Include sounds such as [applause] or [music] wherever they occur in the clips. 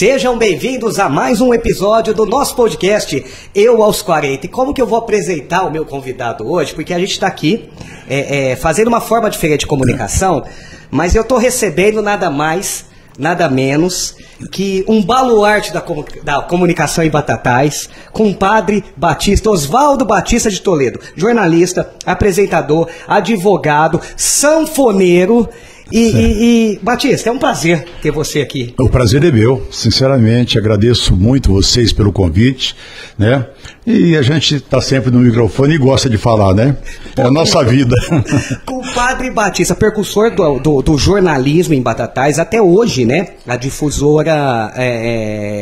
Sejam bem-vindos a mais um episódio do nosso podcast Eu aos 40. E como que eu vou apresentar o meu convidado hoje? Porque a gente está aqui é, é, fazendo uma forma diferente de comunicação, mas eu estou recebendo nada mais, nada menos que um baluarte da, da comunicação em Batatais, com o padre Batista, Oswaldo Batista de Toledo, jornalista, apresentador, advogado, sanfoneiro e, e, e, Batista, é um prazer ter você aqui. O prazer é meu, sinceramente, agradeço muito vocês pelo convite, né? E a gente está sempre no microfone e gosta de falar, né? É a nossa vida. [laughs] o Padre Batista, percussor do, do, do, jornalismo em Batatais, até hoje, né? A difusora, é,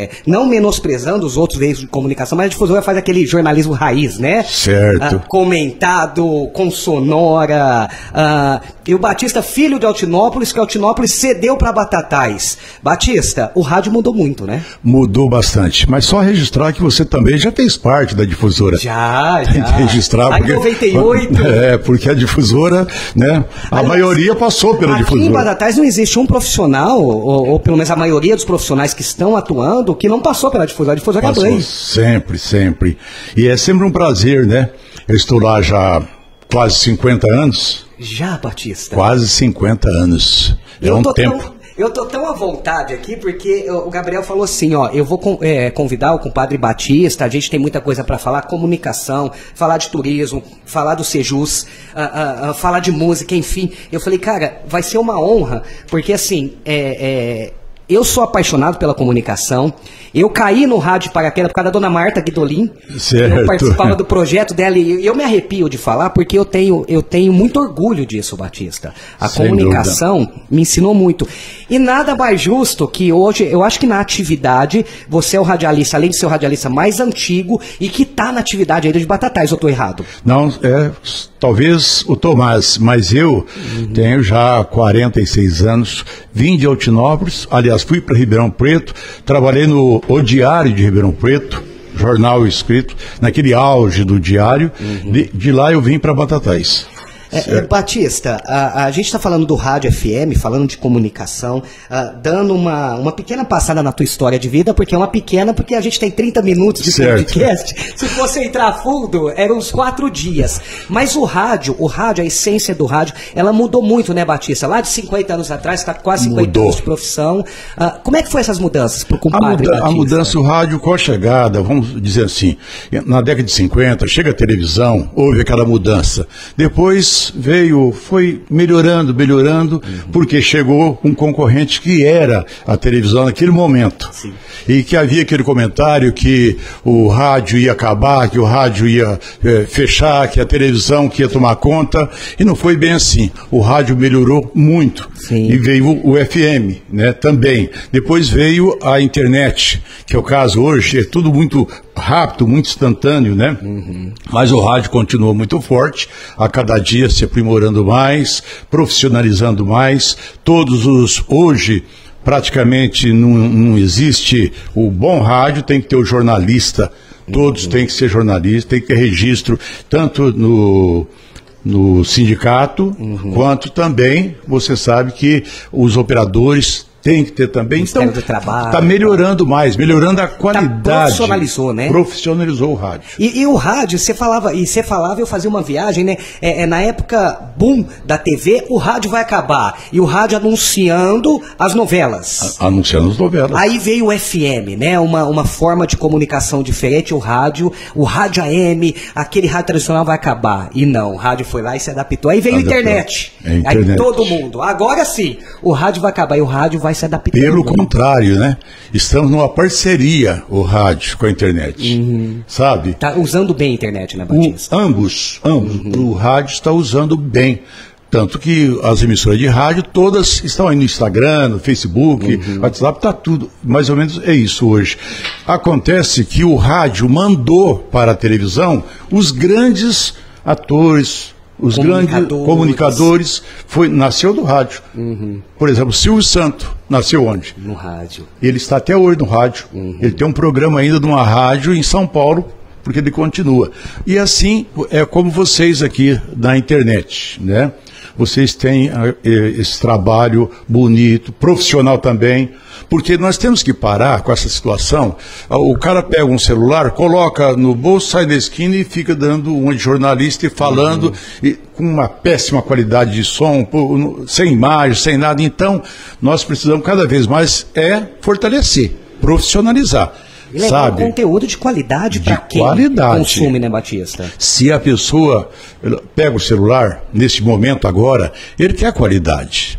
é, não menosprezando os outros meios de comunicação, mas a difusora faz aquele jornalismo raiz, né? Certo. Ah, comentado, com sonora. Ah, e o Batista, filho de Altinópolis, que Altinópolis cedeu para Batatais. Batista, o rádio mudou muito, né? Mudou bastante, mas só registrar que você também já fez parte da difusora. Já, já. [laughs] Tem que registrar. Porque, 98. [laughs] É, porque a difusora, né? A maioria passou pela aqui difusora. Aqui em Badatais não existe um profissional, ou, ou, pelo menos a maioria dos profissionais que estão atuando, que não passou pela difusora. A difusora passou, é Sempre, sempre. E é sempre um prazer, né? Eu estou lá já quase 50 anos. Já, Batista? Quase 50 anos. É um tempo. Tão... Eu tô tão à vontade aqui porque o Gabriel falou assim, ó, eu vou é, convidar o compadre Batista, a gente tem muita coisa para falar, comunicação, falar de turismo, falar do Sejus, uh, uh, uh, falar de música, enfim. Eu falei, cara, vai ser uma honra, porque assim, é, é, eu sou apaixonado pela comunicação. Eu caí no rádio paraquedas por causa da dona Marta Guidolin. Certo. Eu participava do projeto dela e eu me arrepio de falar porque eu tenho, eu tenho muito orgulho disso, Batista. A Sem comunicação dúvida. me ensinou muito. E nada mais justo que hoje, eu acho que na atividade, você é o radialista, além de ser o radialista mais antigo e que está na atividade ainda de Batatais, eu estou errado? Não, é talvez o Tomás, mas eu uhum. tenho já 46 anos, vim de Altinópolis, aliás, fui para Ribeirão Preto, trabalhei no O Diário de Ribeirão Preto, jornal escrito, naquele auge do diário, uhum. de, de lá eu vim para Batatais. É, é, Batista, a, a gente está falando do rádio FM, falando de comunicação, uh, dando uma, uma pequena passada na tua história de vida, porque é uma pequena, porque a gente tem 30 minutos de certo. podcast. Se fosse entrar fundo, eram uns quatro dias. Mas o rádio, o rádio, a essência do rádio, ela mudou muito, né, Batista? Lá de 50 anos atrás, está quase 50 mudou. anos de profissão. Uh, como é que foi essas mudanças para o compadre a, muda, a mudança, o rádio com a chegada, vamos dizer assim, na década de 50, chega a televisão, houve aquela mudança. Depois veio, foi melhorando, melhorando, uhum. porque chegou um concorrente que era a televisão naquele momento. Sim. E que havia aquele comentário que o rádio ia acabar, que o rádio ia é, fechar, que a televisão que ia tomar conta. E não foi bem assim. O rádio melhorou muito. Sim. E veio o FM, né, também. Depois veio a internet, que é o caso hoje, é tudo muito rápido, muito instantâneo, né? Uhum. Mas o rádio continua muito forte, a cada dia se aprimorando mais, profissionalizando mais. Todos os hoje praticamente não, não existe o bom rádio, tem que ter o jornalista. Todos uhum. têm que ser jornalistas, tem que ter registro, tanto no no sindicato, uhum. quanto também você sabe que os operadores tem que ter também. Ministério então, do Trabalho. Está melhorando mais, melhorando a qualidade. profissionalizou, né? Profissionalizou o rádio. E, e o rádio, você falava, e você falava, eu fazia uma viagem, né? É, é, na época boom da TV, o rádio vai acabar. E o rádio anunciando as novelas. A- anunciando as novelas. Aí veio o FM, né? Uma, uma forma de comunicação diferente, o rádio, o rádio AM, aquele rádio tradicional vai acabar. E não, o rádio foi lá e se adaptou. Aí veio a internet. É, internet. Aí todo mundo. Agora sim, o rádio vai acabar e o rádio vai se adaptando. Pelo contrário, né? Estamos numa parceria, o rádio, com a internet. Sabe? Tá usando bem a internet, né, O- Batista? ambos, ambos. O rádio está usando bem. Tanto que as emissoras de rádio todas estão aí no Instagram, no Facebook, WhatsApp, está tudo. Mais ou menos é isso hoje. Acontece que o rádio mandou para a televisão os grandes atores, os grandes Comunicadores. Foi, nasceu do rádio. Por exemplo, Silvio Santo nasceu onde? No rádio. Ele está até hoje no rádio. Ele tem um programa ainda numa rádio em São Paulo, porque ele continua. E assim é como vocês aqui na internet, né? Vocês têm ah, esse trabalho bonito, profissional também, porque nós temos que parar com essa situação. Ah, O cara pega um celular, coloca no bolso, sai da esquina e fica dando de jornalista e falando e com uma péssima qualidade de som, sem imagem, sem nada. Então, nós precisamos cada vez mais é fortalecer, profissionalizar. E levar sabe? um conteúdo de qualidade De para quem qualidade. consome, né, Batista? Se a pessoa pega o celular, nesse momento agora, ele quer qualidade.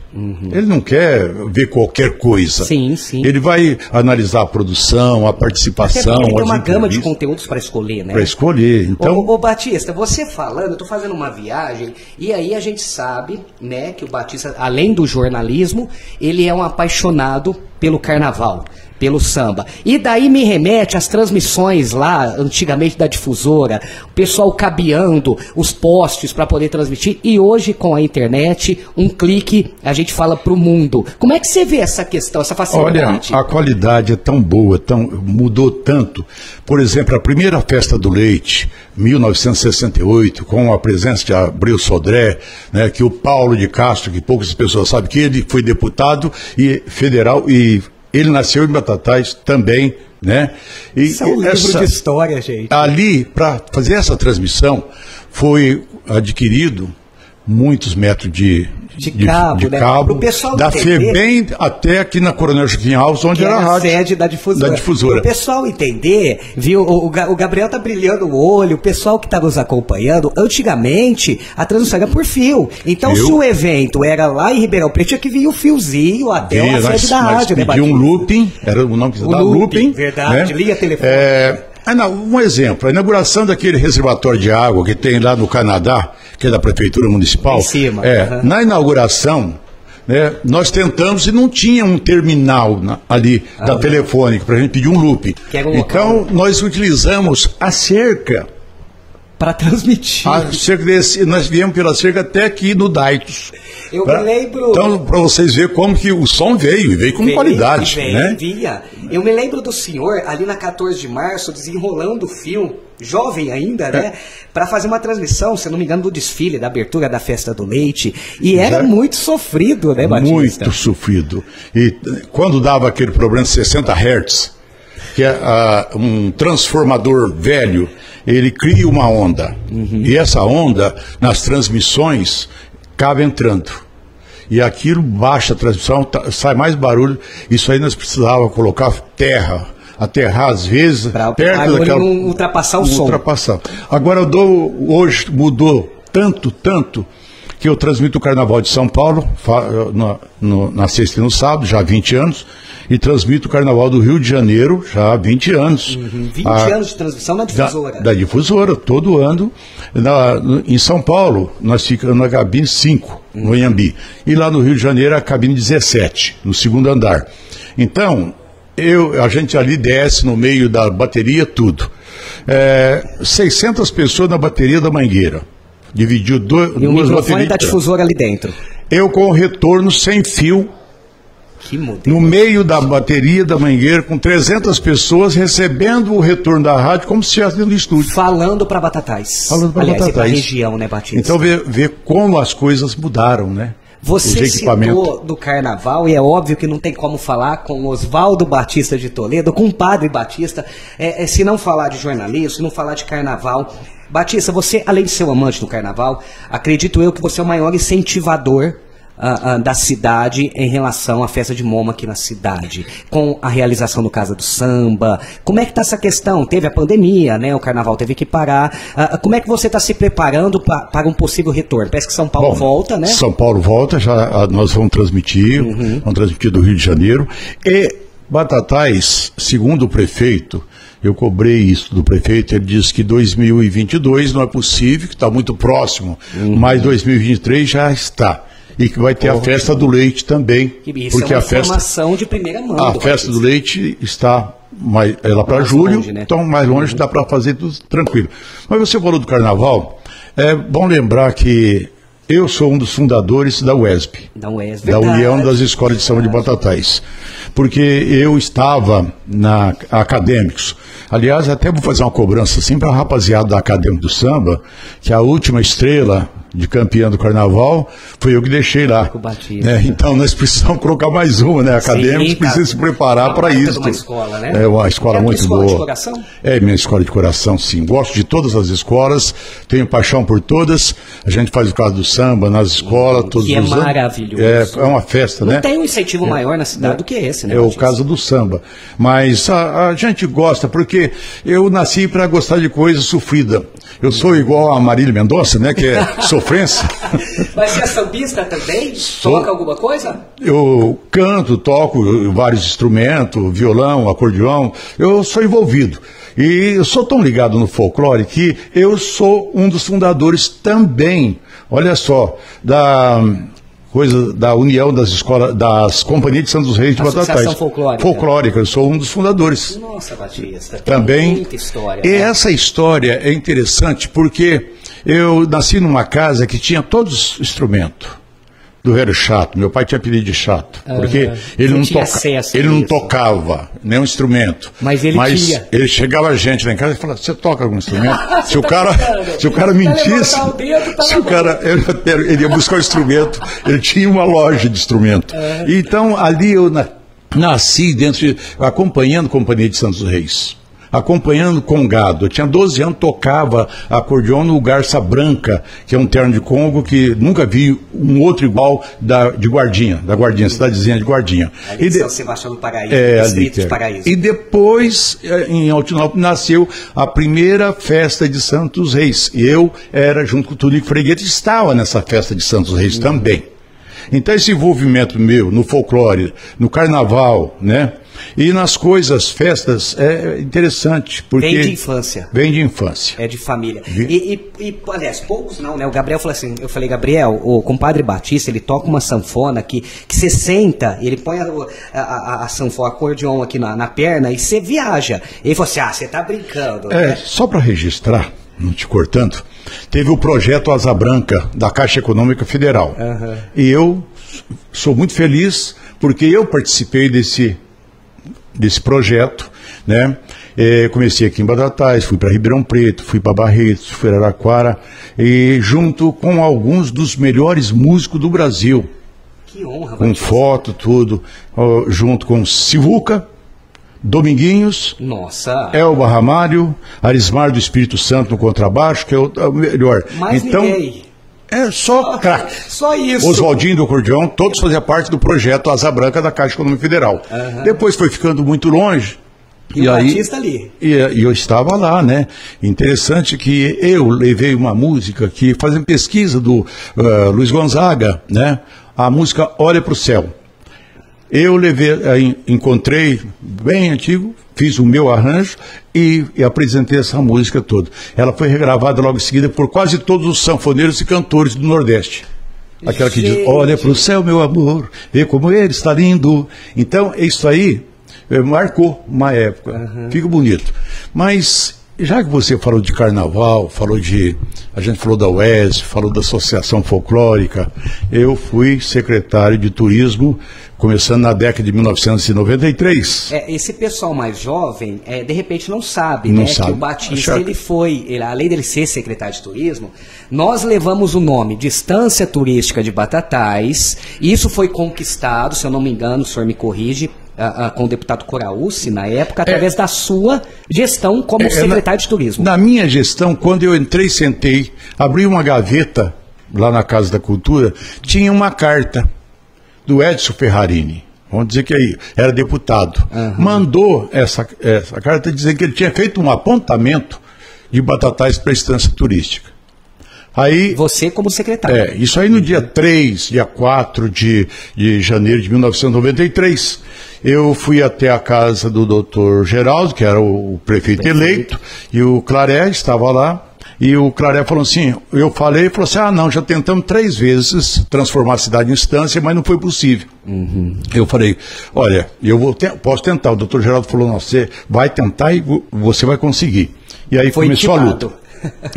Ele não quer ver qualquer coisa. Uhum. Sim, sim. Ele vai analisar a produção, a participação, porque tem uma gama de conteúdos para escolher, né? para escolher. Então, Ô, ô, Batista, você falando, eu tô fazendo uma viagem, e aí a gente sabe, né, que o Batista, além do jornalismo, ele é um apaixonado pelo carnaval, pelo samba. E daí me remete às transmissões lá, antigamente da difusora, o pessoal cabeando os postes para poder transmitir, e hoje com a internet, um clique, a gente fala pro mundo. Como é que você vê essa questão, essa Olha, facilidade? a qualidade é tão boa, tão, mudou tanto. Por exemplo, a primeira festa do leite, 1968, com a presença de Abreu Sodré, né, que o Paulo de Castro, que poucas pessoas sabem, que ele foi deputado e federal e ele nasceu em Batatais também, né? E Isso é um livro essa- de história, gente. ali, para fazer essa transmissão, foi adquirido muitos metros de, De cabo, né? cabo, pessoal da entender- FEBEM até aqui na Coronel Joaquim Alves, onde era era a rádio. sede da difusora. Da difusora. O pessoal entender, viu? O, o Ga- o Gabriel tá brilhando o olho, o pessoal que tá nos acompanhando, antigamente a transmissão era por fio. Então, Fio. se o evento era lá em Ribeirão Preto, tinha que vir o fiozinho até a sede nós, da rádio, né, um looping, era o nome que O dá, looping, looping. verdade, né? linha telefônica. É, um exemplo, a inauguração daquele reservatório de água que tem lá no Canadá, que é da Prefeitura Municipal. Em cima, É, aham. Na inauguração, né, nós tentamos e não tinha um terminal na- ali da telefônica para a gente pedir um um então, nós utilizamos a cerca. Pra transmitir. A cerca desse, nós viemos pela cerca até aqui no Daitos. Eu Pra- me lembro- Então, para vocês verem como que o som veio, e veio com Vem, qualidade. vem, né? vinha. Eu me lembro do senhor ali na 14 de março desenrolando o fio, jovem ainda, É. né? Pra fazer uma transmissão, se não me engano, do desfile, da abertura da festa do leite. E era É. muito sofrido, né, Batista? Muito sofrido. E eh, quando dava aquele problema de 60 Hz, que é ah, um transformador velho, ele cria uma onda. Uhum. E essa onda, nas transmissões, acaba entrando. E aquilo baixa a transmissão, tá- sai mais barulho. Isso aí nós precisávamos colocar terra, aterrar às vezes, Pra- perto daquela. não ultrapassar o som. Agora eu dou, hoje mudou tanto, tanto, que eu transmito o Carnaval de São Paulo, fa- na, no- na sexta e no sábado, já há 20 anos, e transmito o Carnaval do Rio de Janeiro, já há 20 anos. 20 A- anos de transmissão na da, difusora. da difusora, todo ano. Na- em São Paulo, nós ficamos na cabine 5, no Inhambi. E lá no Rio de Janeiro, a cabine 17, no segundo andar. Então, eu, a gente ali desce no meio da bateria, tudo. É, 600 pessoas na bateria da Mangueira. Dividiu dois, E o duas microfone baterias. da difusora ali dentro. Eu com o retorno sem fio, Que modelo. no meio da bateria da Mangueira, com 300 pessoas recebendo o retorno da rádio como se estivesse dentro do estúdio. Falando pra Batatais. Falando pra Aliás, e pra Batatais. região, né, Batista? Então vê, vê como as coisas mudaram, né? Você citou do carnaval e é óbvio que não tem como falar com Oswaldo Batista de Toledo, com o Padre Batista, é, é, se não falar de jornalismo, se não falar de carnaval. Batista, você, além de ser um amante do carnaval, acredito eu que você é o maior incentivador ah, ah, da cidade em relação à festa de Moma aqui na cidade, com a realização do Casa do Samba. Como é que está essa questão? Teve a pandemia, né? O carnaval teve que parar. Ah, como é que você está se preparando pra, para um possível retorno? Parece que São Paulo Bom, volta, né? São Paulo volta, já nós vamos transmitir, Uhum. vamos transmitir do Rio de Janeiro. E Batatais, segundo o prefeito, eu cobrei isso do prefeito, ele disse que 2022 não é possível, que está muito próximo, Uhum. mas 2023 já está. E que vai ter a festa do leite também, Isso porque é uma a festa, informação de primeira mão. a festa do leite está mais, ela para julho, longe, né? então mais longe dá para fazer tudo tranquilo. Mas você falou do carnaval, é bom lembrar que eu sou um dos fundadores da UESP, Da UES, da. União das Escolas de Samba de Batatais, porque eu estava na Acadêmicos. Aliás, até vou fazer uma cobrança assim para a rapaziada da Acadêmico do Samba, que a última estrela de campeã do carnaval foi eu que deixei lá. Com o Batista. É, então nós precisamos colocar mais uma, né? Acadêmicos Sim, tá. precisa se preparar para de isso. uma escola, né? É uma escola É muito escola de boa. coração? É minha escola de coração, sim. Gosto de todas as escolas, tenho paixão por todas. A gente faz o caso do samba nas escolas, todos que é os anos. maravilhoso. É, é uma festa, Não né? tem um incentivo maior na cidade do que esse, né? É o Batista? caso do samba. Mas a, a gente gosta, porque eu nasci para gostar de coisa sofrida. Eu sou igual a Marília Mendonça, né? Que é [laughs] sofrência. [laughs] Mas você é sambista também? Toca alguma coisa? Eu canto, toco vários instrumentos, violão, acordeão, eu sou envolvido. E eu sou tão ligado no folclore que eu sou um dos fundadores também, olha só, da coisa da União das Escolas, das Companhias de Santos Reis de Batatais. Folclórica. Folclórica, eu sou um dos fundadores Nossa, Batista. Tem também. muita história. E né? essa história é interessante porque eu nasci numa casa que tinha todos os instrumentos. Do velho chato, meu pai tinha apelido de chato, porque Aham. ele Não toca, ele não isso. tocava nenhum instrumento. Mas ele tinha. ele chegava a gente lá em casa e falava, você toca algum instrumento? [laughs] se, o tá cara, brincando? se o cara Vai mentisse, levantar o dedo, tá se o cara ele, ele ia buscar o instrumento, ele tinha uma loja de instrumento. É. Então ali eu na- nasci dentro de, acompanhando a Companhia de Santos Reis. Acompanhando com gado. Eu tinha 12 anos, tocava acordeon no Garça Branca, que é um terno de Congo que nunca vi um outro igual da, de Guardinha, da Guardinha, cidadezinha de Guardinha. Ali E de de- São Sebastião do Paraíso, é, ali, distrito de cara. Paraíso. E depois, eh, em Altinópolis, nasceu a primeira festa de Santos Reis. E eu era, junto com o Tunico Freguete, estava nessa festa de Santos Reis Uhum. também. Então, esse envolvimento meu no folclore, no carnaval, né? E nas coisas, festas, é interessante. Porque Vem de infância. Vem de infância. É de família. E, e, e, aliás, poucos não, né? O Gabriel falou assim, eu falei, Gabriel, o compadre Batista, ele toca uma sanfona que, que você senta, ele põe a, a, a, a sanfona, acordeon aqui na, na perna e você viaja. Ele falou assim, ah, você tá brincando. É, né? só para registrar, não te cortando, teve o projeto Asa Branca da Caixa Econômica Federal. E eu sou muito feliz porque eu participei desse, desse projeto, né? É, comecei aqui em Badatais, fui para Ribeirão Preto, fui para Barretos, fui para Araraquara, e junto com alguns dos melhores músicos do Brasil, Que honra, com Batista. foto, tudo, ó, junto com Sivuca, Dominguinhos, Nossa. Elba Ramalho, Arismar do Espírito Santo no contrabaixo, que é o, é o melhor. Mais então, ninguém. É só craque. Só isso. Oswaldinho do acordeão, todos faziam parte do projeto Asa Branca da Caixa Econômica Federal. Depois foi ficando muito longe. E o Batista ali. E, e eu estava lá, né? Interessante que eu levei uma música que, fazendo pesquisa do ah, Luiz Gonzaga, né? A música Olha para o Céu. Eu levei, encontrei, bem antigo, fiz o meu arranjo e, e apresentei essa música toda. Ela foi regravada logo em seguida por quase todos os sanfoneiros e cantores do Nordeste. Aquela que diz, Gente. olha para o céu, meu amor, vê como ele está lindo. Então, isso aí eh, marcou uma época. Fica bonito. Mas, já que você falou de carnaval, falou de a gente falou da UES, falou da Associação Folclórica. Eu fui secretário de turismo começando na década de 1993. É, esse pessoal mais jovem, é, de repente não sabe, Não né, sabe. que o Batista Acho- ele foi, ele, além dele ser secretário de turismo, nós levamos o nome Distância Turística de Batatais. e Isso foi conquistado, se eu não me engano, o senhor me corrige. ah, ah, com o deputado Coraúci, na época, através da sua gestão como É, secretário na- de turismo. Na minha gestão, quando eu entrei, sentei, abri uma gaveta lá na Casa da Cultura, tinha uma carta do Edson Ferrarini. Vamos dizer que aí era deputado. Mandou essa, essa carta dizendo que ele tinha feito um apontamento de batatais para a estância turística. Aí Você como secretário. é, isso aí no dia 3, dia 4 de, de janeiro de 1993, eu fui até a casa do doutor Geraldo, que era o, o prefeito, eleito, e o Claré estava lá, e o Claré falou assim, eu falei, falou assim, ah não, já tentamos três vezes transformar a cidade em instância, mas não foi possível. Eu falei, olha, eu vou te- posso tentar. O doutor Geraldo falou, não, você vai tentar e vo- você vai conseguir. E aí Foi começou a luta. [laughs]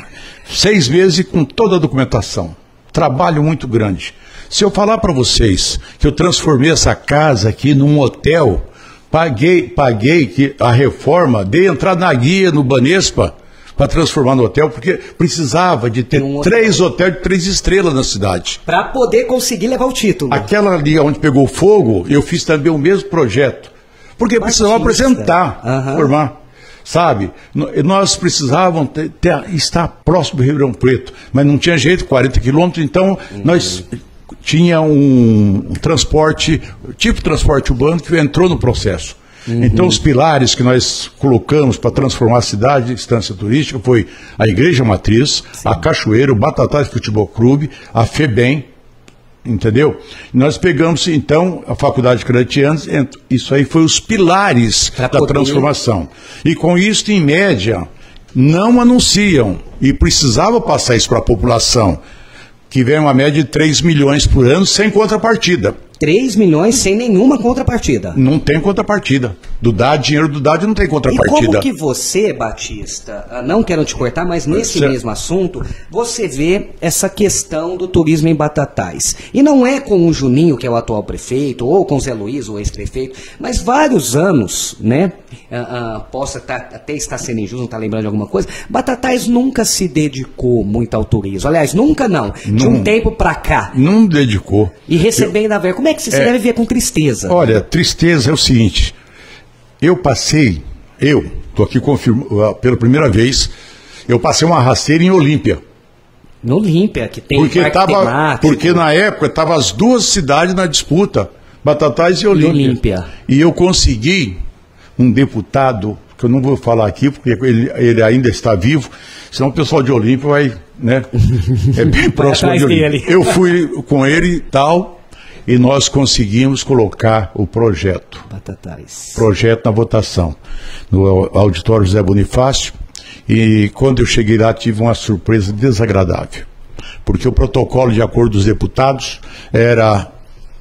Seis meses com toda a documentação. Trabalho muito grande. Se eu falar para vocês que eu transformei essa casa aqui num hotel, paguei, paguei que a reforma, dei entrada na guia no Banespa para transformar no hotel, porque precisava de ter Um três hotéis de três estrelas na cidade. Para poder conseguir levar o título. Aquela ali onde pegou fogo, eu fiz também o mesmo projeto. Porque precisava Batista. apresentar, Aham. formar. Sabe? Nós precisávamos ter- ter- estar próximo do Ribeirão Preto, mas não tinha jeito, 40 quilômetros, então nós tinha um, transporte, tipo transporte urbano que entrou no processo. Então os pilares que nós colocamos para transformar a cidade em instância turística foi a Igreja Matriz, a Cachoeira, o Batatais Futebol Clube, a FEBEM, Entendeu? Nós pegamos, então, a Faculdade de Claretianos, ent- isso aí foi os pilares Pra da poder- transformação. E com isso, em média, não anunciam, e precisava passar isso para a população, que vem uma média de 3 milhões por ano sem contrapartida. 3 milhões sem nenhuma contrapartida. Não tem contrapartida. Do DAD, dinheiro do DAD não tem E contrapartida. como que você, Batista, ah, não quero te cortar, mas nesse Certo. mesmo assunto, você vê essa questão do turismo em Batatais. E não é com o Juninho, que é o atual prefeito, ou com o Zé Luiz, o ex-prefeito, mas vários anos, né? ah, ah, possa tá- até estar sendo injusto, não estar lembrando de alguma coisa. Batatais nunca se dedicou muito ao turismo. Aliás, nunca não. De um Não. tempo pra cá. Não dedicou. E recebendo a ver. Como é que você, É. deve ver com tristeza? Olha, tristeza é o seguinte. Eu passei, eu, estou aqui confirmando pela primeira vez, eu passei uma rasteira em Olímpia. No Olímpia, que tem Porque, parque tava, temático. porque na época estavam as duas cidades na disputa, Batatais e Olímpia. Olímpia. E eu consegui um deputado, que eu não vou falar aqui, porque ele, ele ainda está vivo, senão o pessoal de Olímpia vai, né? É bem [laughs] próximo de Olímpia. Eu fui com ele e tal, e nós conseguimos colocar o projeto. Batatais. projeto na votação no auditório José Bonifácio. E quando eu cheguei lá tive uma surpresa desagradável. Porque o protocolo de acordo dos deputados era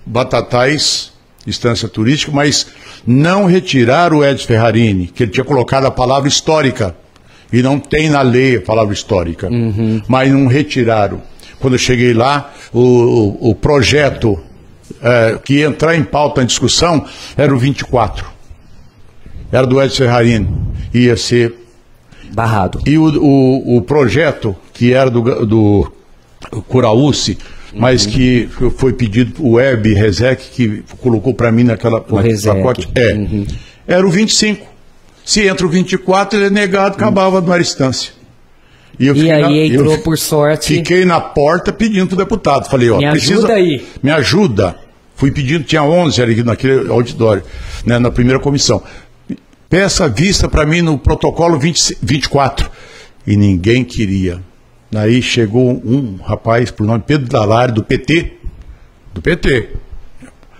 Batatais instância turística mas não retirar o Edson Ferrarini que ele tinha colocado a palavra histórica. E não tem na lei a palavra histórica. Mas não retiraram. Quando eu cheguei lá o- o projeto eh, que ia entrar em pauta em discussão era o 24 era do Edson Ferrarini. Ia ser. Barrado. E o, o, o projeto, que era do, do Curaúci, mas que foi pedido o Web Rezec, que colocou para mim naquela Rezec. pacote. É. Era o 25. Se entra o 24, ele é negado, acabava na instância. eu E aí na- entrou, por sorte. Fiquei na porta pedindo pro deputado. Falei, ó, Me precisa, ajuda aí. Me ajuda. Fui pedindo, tinha 11 ali naquele auditório, né, na primeira comissão. Peça vista para mim no protocolo 20, 24. E ninguém queria. Daí chegou um rapaz, por nome Pedro Dalari, do PT. Do PT.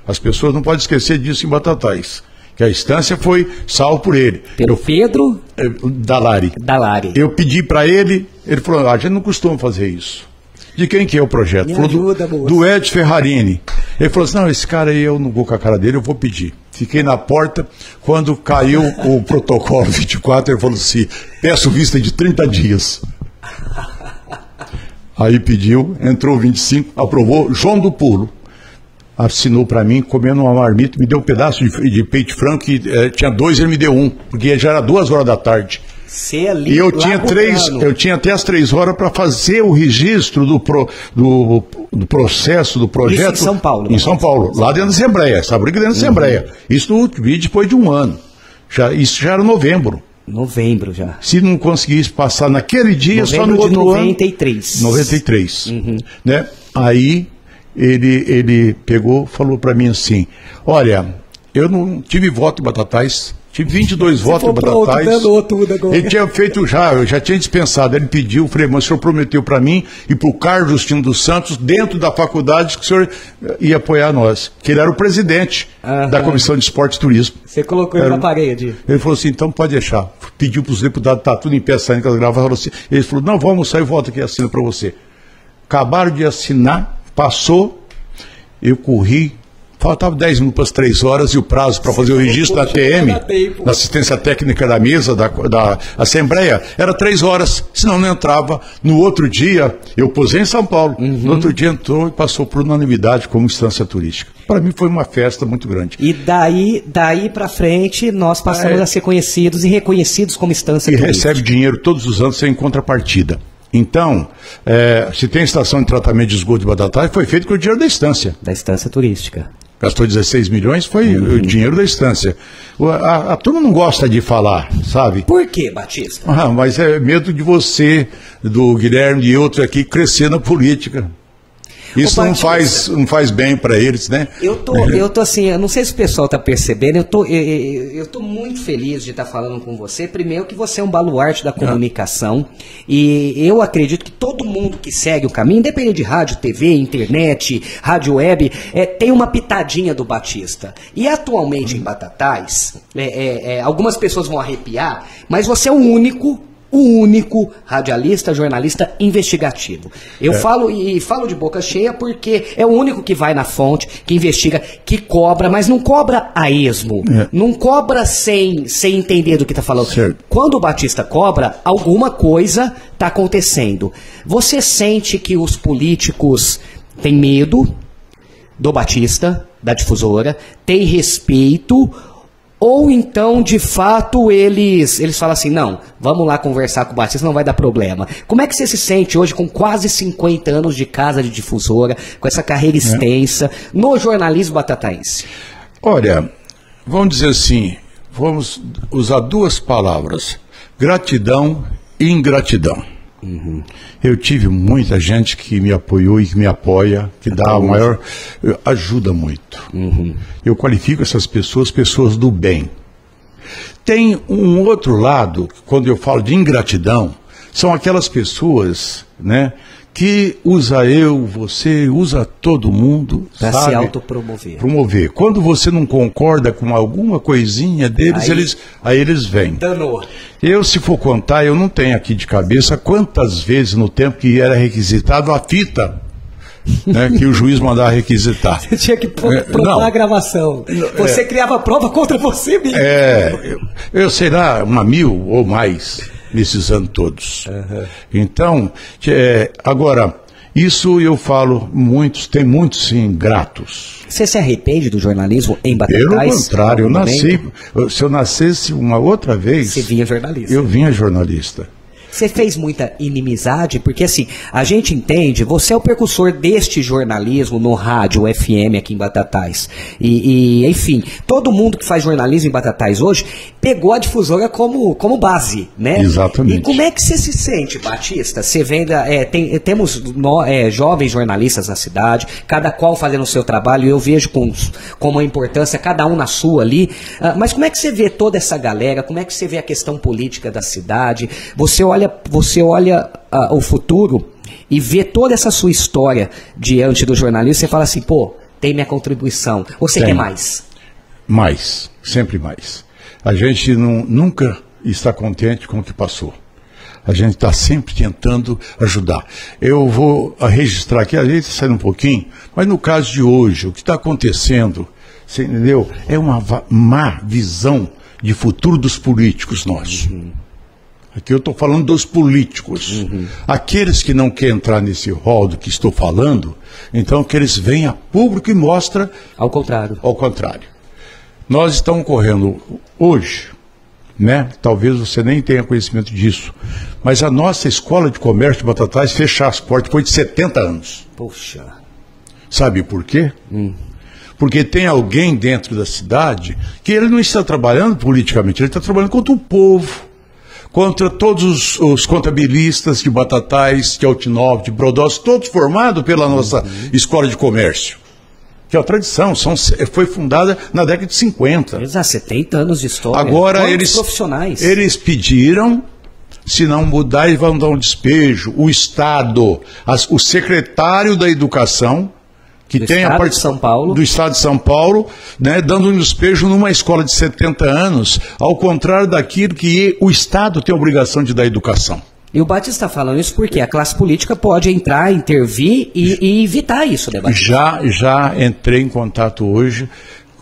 As pessoas não podem esquecer disso em Batatais. Que a instância foi salvo por ele. Pelo Pedro Eh, Dalari. Dalari. Eu pedi para ele, ele falou: "Ah, a gente não costuma fazer isso. De quem que é o projeto? Me falou, ajuda, do, do Ed Ferrarini. Ele falou assim: não, esse cara aí eu não vou com a cara dele, eu vou pedir. Fiquei na porta, quando caiu o [laughs] protocolo 24, ele falou assim: peço vista de 30 dias. Aí pediu, entrou 25, aprovou, João do Pulo assinou para mim, comendo uma marmita, me deu um pedaço de, de peito franco, que eh, tinha dois, ele me deu um, porque já era duas horas da tarde. Ali, E eu tinha três, eu tinha até as três horas para fazer o registro do, pro, do, do processo, do projeto. Isso em São Paulo, Em São Paulo, lá dentro da Assembleia, essa briga dentro da Assembleia. Isso no vi depois de um ano. Já, isso já era novembro. Novembro já. Se não conseguisse passar naquele dia, só Novembro no de outro ano. 93. 93. Né? Aí ele, ele pegou falou para mim assim: Olha, eu não tive voto em Batatais, tive 22 votos em for pronto, Batatais. danou tudo agora. Ele tinha feito já, eu já tinha dispensado. Ele pediu, falei, mas o senhor prometeu para mim e para o Carlos Justino dos Santos, dentro da faculdade, que o senhor ia apoiar nós. Que ele era o presidente Aham. da Comissão de Esporte e Turismo. Você colocou ele na parede. Ele falou assim, então pode deixar. Pediu para os deputados, tá tudo em pé, saindo com as falou assim, ele falou, não, vamos sair, volta aqui e assina para você. Acabaram de assinar, passou, eu corri, faltava 10 minutos para as 3 horas e o prazo para fazer o registro da TM, da assistência técnica da mesa, da, da Assembleia, era 3 horas, senão não entrava. No outro dia, eu posei em São Paulo, Uhum. no outro dia entrou e passou por unanimidade como instância turística. Para mim foi uma festa muito grande. E daí, daí para frente, nós passamos É. a ser conhecidos e reconhecidos como instância e turística. recebe dinheiro todos os anos sem contrapartida. Então, é, se tem estação de tratamento de esgoto de Batatais, foi feito com o dinheiro da estância. Da instância turística. Gastou 16 milhões, foi Uhum. o dinheiro da estância. O- A, a turma não gosta de falar, sabe? Por que, Batista? Ah, mas é medo de você, do Guilherme e outros aqui, crescer na política. Isso não faz, não faz bem para eles, né? Eu tô, eu tô assim, eu não sei se o pessoal tá percebendo, eu tô, eu, eu- eu tô muito feliz de estar falando com você. Primeiro que você é um baluarte da comunicação e eu acredito que todo mundo que segue o caminho, independente de rádio, TV, internet, rádio web, é, tem uma pitadinha do Batista. E atualmente em Batatais, é, é, é, algumas pessoas vão arrepiar, mas você é o único o único radialista, jornalista investigativo. Eu falo e falo de boca cheia porque é o único que vai na fonte, que investiga, que cobra, mas não cobra a esmo. É. Não cobra sem, sem entender do que está falando. Certo. Quando o Batista cobra, alguma coisa está acontecendo. Você sente que os políticos têm medo do Batista, da difusora, têm respeito ou então, de fato, eles eles falam assim, não, vamos lá conversar com o Batista, não vai dar problema. Como é que você se sente hoje com quase 50 anos de casa de difusora, com essa carreira extensa, no jornalismo batataense? Olha, vamos dizer assim, vamos usar duas palavras: gratidão e ingratidão. Eu tive muita gente que me apoiou e que me apoia, que dá a maior. ajuda muito. Eu qualifico essas pessoas pessoas do bem. Tem um outro lado, quando eu falo de ingratidão, são aquelas pessoas, né, que usa eu, você, usa todo mundo, Pra se autopromover. Promover. Quando você não concorda com alguma coisinha deles, Aí- eles, aí eles vêm. Danou. Eu, se for contar, eu não tenho aqui de cabeça quantas vezes no tempo que era requisitado a fita, né, que o juiz mandava requisitar. [laughs] Você tinha que pro- É, provar não. a gravação. Você criava prova contra você mesmo. É, eu, eu sei lá, uma mil ou mais nesses anos todos. Então, é, agora, isso eu falo, muitos, tem muitos sim, gratos. Você se arrepende do jornalismo em Pelo Batatais? contrário, eu nasci, se eu nascesse uma outra vez, Você vinha jornalista. eu vinha jornalista. Você fez muita inimizade, porque assim, a gente entende, você é o precursor deste jornalismo no rádio FM aqui em Batatais. E, e, enfim, todo mundo que faz jornalismo em Batatais hoje pegou a difusora como, como base, né? Exatamente. E como é que você se sente, Batista? Você vendo, é, tem- temos nó- é, jovens jornalistas na cidade, cada qual fazendo o seu trabalho, e eu vejo com, com uma importância, cada um na sua ali. Ah, mas como é que você vê toda essa galera? Como é que você vê a questão política da cidade? Você olha, você olha ah, o futuro e vê toda essa sua história diante do jornalismo, você fala assim, pô, tem minha contribuição. Você Tem. quer mais? Mais, sempre mais. A gente não- nunca está contente com o que passou. A gente está sempre tentando ajudar. Eu vou registrar aqui, a gente sai um pouquinho, mas no caso de hoje, o que está acontecendo, você entendeu? É uma má visão de futuro dos políticos nossos. Aqui eu estou falando dos políticos. Uhum. Aqueles que não querem entrar nesse rol do que estou falando, então que eles venham a público e mostra ao contrário. Ao contrário. Nós estamos correndo hoje, né? Talvez você nem tenha conhecimento disso, mas a nossa escola de comércio de Batatais fechar as portas depois de 70 anos. Poxa. Sabe por quê? Hum. Porque tem alguém dentro da cidade que ele não está trabalhando politicamente, ele está trabalhando contra o povo contra todos os, os, contabilistas de Batatais, de Altinópolis, de Brodós, todos formados pela nossa uhum. escola de comércio. Que é a tradição, são, foi fundada na década de 50. Exato, 70 anos de história. Agora eles, profissionais. eles pediram se não mudar, eles vão dar um despejo. O Estado, as, o secretário da Educação, que do tem a parte de São Paulo. do Estado de São Paulo, né, dando um despejo numa escola de 70 anos, ao contrário daquilo que o Estado tem a obrigação de dar educação. E o Batista está falando isso porque a classe política pode entrar, intervir e, e evitar isso, né, Batista? Já, já entrei em contato hoje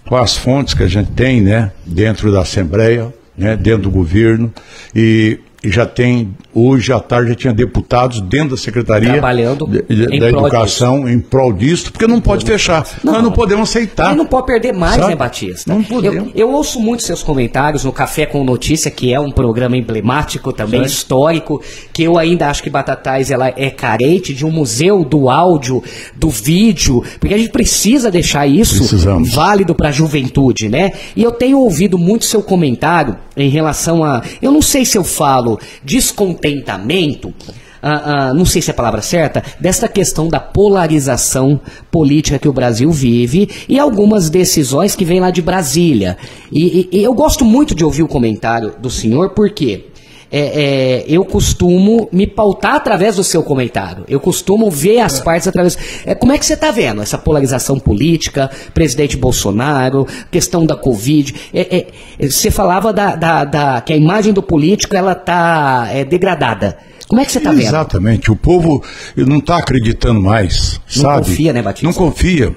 com as fontes que a gente tem, né, dentro da Assembleia, né, dentro do governo, e e já tem, hoje à tarde já tinha deputados dentro da Secretaria Trabalhando de, de, da Educação disso. em prol disso, porque não pode fechar. Não, Nós não podemos aceitar. E não pode perder mais, Sabe? né, Batista? Não podemos. Eu, eu, ouço muito seus comentários no Café com Notícia, que é um programa emblemático também, histórico, que eu ainda acho que Batatais ela é carente de um museu do áudio, do vídeo, porque a gente precisa deixar isso Precisamos. válido para a juventude, né? E eu tenho ouvido muito seu comentário em relação a. Eu não sei se eu falo descontentamento. Ah, ah, não sei se é a palavra certa, desta questão da polarização política que o Brasil vive e algumas decisões que vêm lá de Brasília. E, e, e eu gosto muito de ouvir o comentário do senhor, porque é, é, eu costumo me pautar através do seu comentário. Eu costumo ver as partes através. É, como é que você está vendo essa polarização política, presidente Bolsonaro, questão da Covid? É, é, você falava da, da, da, que a imagem do político ela está é, degradada. Como é que você está vendo? Exatamente. O povo não está acreditando mais, não sabe? Não confia, né, Batista? Não confia.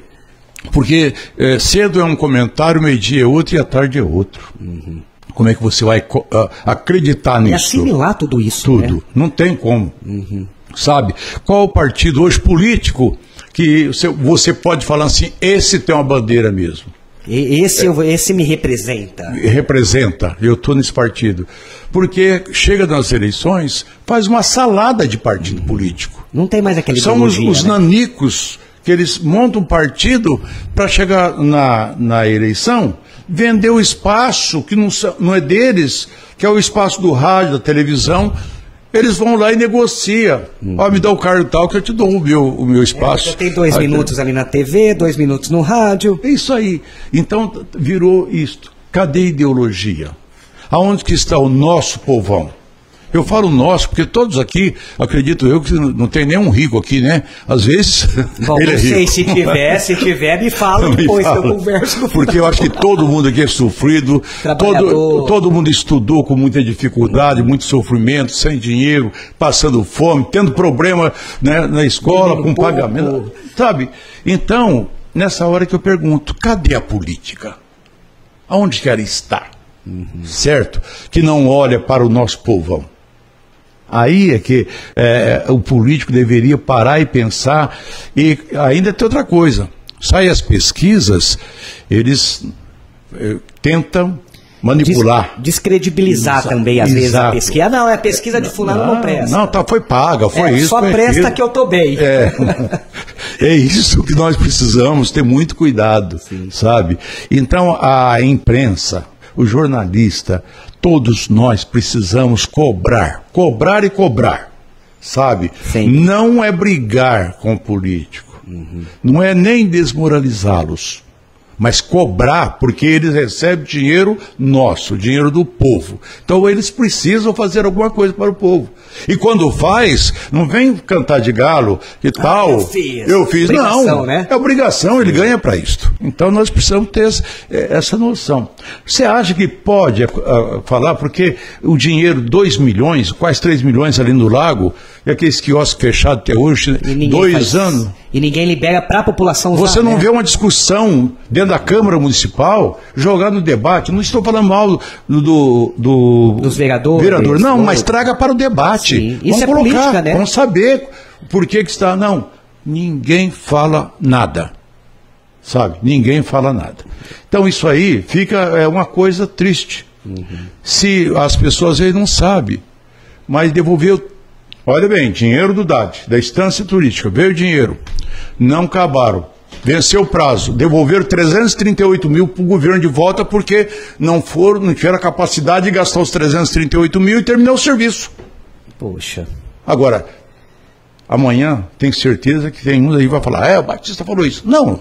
Porque é, cedo é um comentário, meio-dia é outro e à tarde é outro. Uhum. Como é que você vai uh, acreditar nisso? E assimilar tudo isso. Tudo. Né? Não tem como. Uhum. Sabe? Qual o partido hoje político que você, pode falar assim, esse tem uma bandeira mesmo? Esse, é, esse me representa. Representa, eu estou nesse partido. Porque chega nas eleições, faz uma salada de partido uhum. político. Não tem mais aquele São os, os né? nanicos que eles montam um partido para chegar na, na eleição vender o espaço que não, não é deles, que é o espaço do rádio, da televisão, eles vão lá e negociam. Hum. Ó, me dá o cargo tal que eu te dou o meu, o meu espaço. É, tem dois Aí, minutos ali na TV, dois minutos no rádio. É isso aí. Então virou isto. Cadê a ideologia? Aonde que está o nosso povão? Eu falo nosso, porque todos aqui, acredito eu, que não tem nenhum rico aqui, né? Às vezes. [laughs] Bom, ele é rico. sei, se tiver, se tiver, me fala [laughs] me depois fala. que eu converso Porque eu acho que todo mundo aqui é sofrido, todo, todo mundo estudou com muita dificuldade, muito sofrimento, sem dinheiro, passando fome, tendo problema né, na escola, com pagamento. Sabe? Então, nessa hora que eu pergunto, cadê a política? Aonde quer estar? Uhum. Certo? Que não olha para o nosso povão. Aí é que é, o político deveria parar e pensar. E ainda tem outra coisa. Sai as pesquisas, eles é, tentam manipular. Des, descredibilizar Exa também, às vezes, a pesquisa. Ah, não, é pesquisa de fulano não, não presta. Não, tá, foi paga, foi é, isso. Só presta aquilo. que eu tô bem. É, [laughs] é isso que nós precisamos ter muito cuidado, Sim. sabe? Então, a imprensa, o jornalista, todos nós precisamos cobrar, cobrar e cobrar, sabe? Sempre. Não é brigar com o político, uhum. não é nem desmoralizá-los mas cobrar, porque eles recebem dinheiro nosso, dinheiro do povo. Então eles precisam fazer alguma coisa para o povo. E quando faz, não vem cantar de galo e ah, tal. Eu fiz. Eu fiz. não, né? é obrigação, ele ganha para isso. Então nós precisamos ter é, essa noção. Você acha que pode uh, falar, porque o dinheiro, 2 milhões, quase 3 milhões ali no lago, e aqueles quiosques fechados até hoje, dois anos E ninguém libera para a população usar. Você não né? vê uma discussão dentro da Câmara Municipal jogando debate. Não estou falando mal do, do, do Dos vereadores, vereador. Não, mas traga para o debate. Sim. Isso Vamos é colocar, política, né? Vamos saber por que, que está. Não, ninguém fala nada. Sabe? Ninguém fala nada. Então isso aí fica é uma coisa triste. Se as pessoas aí não sabem, mas devolveu. Olha bem, dinheiro do DAD, da instância turística, veio dinheiro, não acabaram. Venceu o prazo, devolveram 338 mil para o governo de volta porque não foram, não tiveram a capacidade de gastar os 338 mil e terminar o serviço. Poxa. Agora, amanhã, tenho certeza que tem uns aí que vai falar, é, o Batista falou isso. Não,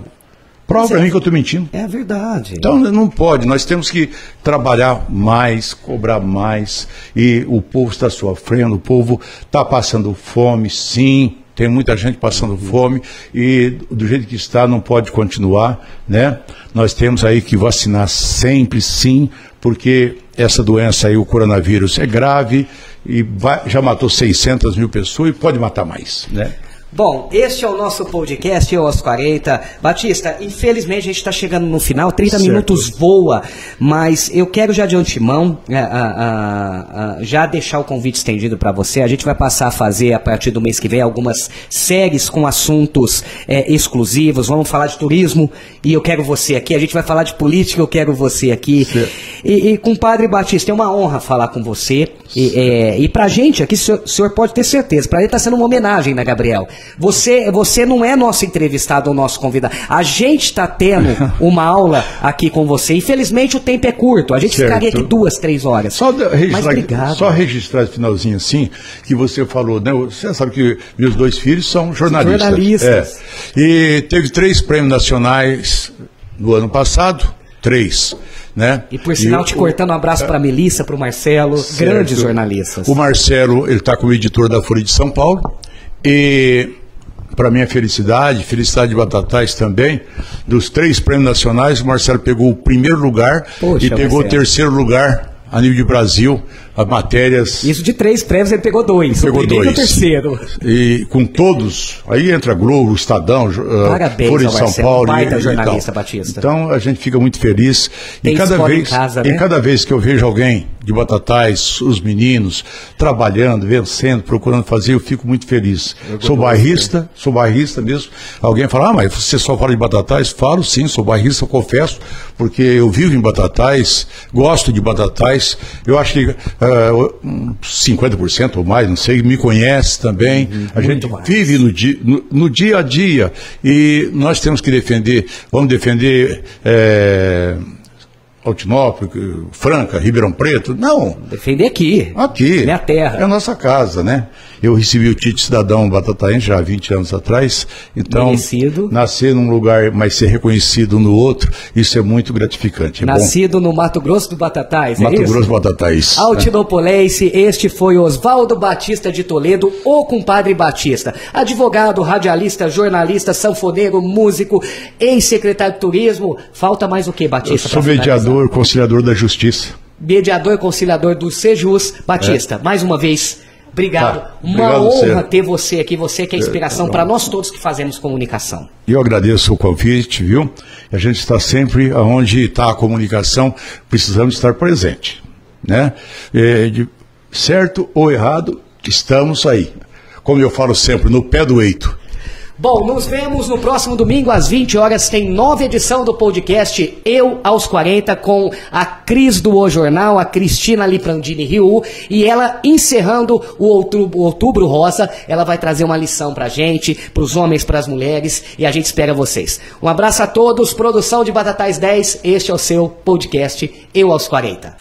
prova para mim que eu estou mentindo. É verdade. Então não pode, nós temos que trabalhar mais, cobrar mais, e o povo está sofrendo, o povo está passando fome, sim, tem muita gente passando fome, e do jeito que está não pode continuar, né? Nós temos aí que vacinar sempre, sim, porque essa doença aí, o coronavírus, é grave e vai- já matou 600 mil pessoas e pode matar mais, né? Bom, este é o nosso podcast, eu aos 40. Batista, infelizmente a gente está chegando no final, 30 Certo. minutos voa, mas eu quero já de antemão é, já deixar o convite estendido para você. A gente vai passar a fazer, a partir do mês que vem, algumas séries com assuntos é, exclusivos. Vamos falar de turismo e eu quero você aqui. A gente vai falar de política, eu quero você aqui. Certo. E, e compadre Batista, é uma honra falar com você. E, é, e pra gente aqui, o senhor, o senhor pode ter certeza, pra ele tá sendo uma homenagem, né, Gabriel? Você, você não é nosso entrevistado ou nosso convidado. A gente tá tendo [laughs] uma aula aqui com você. Infelizmente o tempo é curto. A gente Certo. ficaria aqui duas, três horas. Só de- Mas registrar, obrigado. só registrar esse finalzinho assim, que você falou, né? Você sabe que meus dois filhos são jornalistas. Jornalistas. É. E teve três prêmios nacionais no ano passado, três. Né? E por sinal, o- te cortando um abraço pra Melissa, pro Marcelo, grandes Certo. jornalistas. O Marcelo, ele está como editor da Folha de São Paulo. E, para minha felicidade, felicidade de Batatais também, dos três prêmios nacionais, o Marcelo pegou o primeiro lugar Poxa, e pegou o Marcelo. terceiro lugar a nível de Brasil, as matérias. Isso de três prévios, ele pegou dois. Pegou o dois. e o terceiro. E com todos, aí entra Globo, Estadão, ah, Parabéns Folha de São Marcelo, Paulo. baita e- e jornalista, tal. Batista. Então a gente fica muito feliz. Tem e cada vez, casa, e né? cada vez que eu vejo alguém de Batatais, os meninos, trabalhando, vencendo, procurando fazer, eu fico muito feliz. Sou bairrista, sou bairrista mesmo. Alguém fala, ah, mas você só fala de Batatais? Falo sim, sou bairrista, eu confesso, porque eu vivo em Batatais, gosto de Batatais. Eu acho que um 50% ou mais, não sei, me conhece também. a gente mais. vive no dia, no, no dia a dia. E nós temos que defender, vamos defender. eh, Altinópolis, Franca, Ribeirão Preto. Não, Defender aqui. aqui. Minha terra. É a nossa casa, né? Eu recebi o título de cidadão batataense já há 20 anos atrás. Então, Merecido. nascer num lugar, mas ser reconhecido no outro, isso é muito gratificante. É Nascido no Mato Grosso do Batatais, bom. é Mato isso? Grosso Batatais. Altinopolense, este foi Oswaldo Batista de Toledo, o compadre Batista. Advogado, radialista, jornalista, sanfoneiro, músico, ex-secretário de turismo. Falta mais o que, Eu Batista? sou pra finalizar? mediador, conciliador da justiça. Mediador, conciliador do Sejus. Batista, mais uma vez, obrigado. Tá, uma obrigado, honra Cê. ter você aqui, você que é inspiração tá para nós todos que fazemos comunicação. Eu agradeço o convite, viu? A gente está sempre onde está a comunicação, precisamos estar presente, né? É, de certo ou errado, estamos aí. Como eu falo sempre, no pé do eito. Bom, nos vemos no próximo domingo às 20 horas. Tem nova edição do podcast Eu aos 40 com a Cris do O Jornal, a Cristina Liprandini Rio. E ela encerrando o outubro, outubro Rosa. Ela vai trazer uma lição pra gente, pros homens, pras mulheres. E a gente espera vocês. Um abraço a todos. Produção de Batatais 10. Este é o seu podcast Eu aos 40.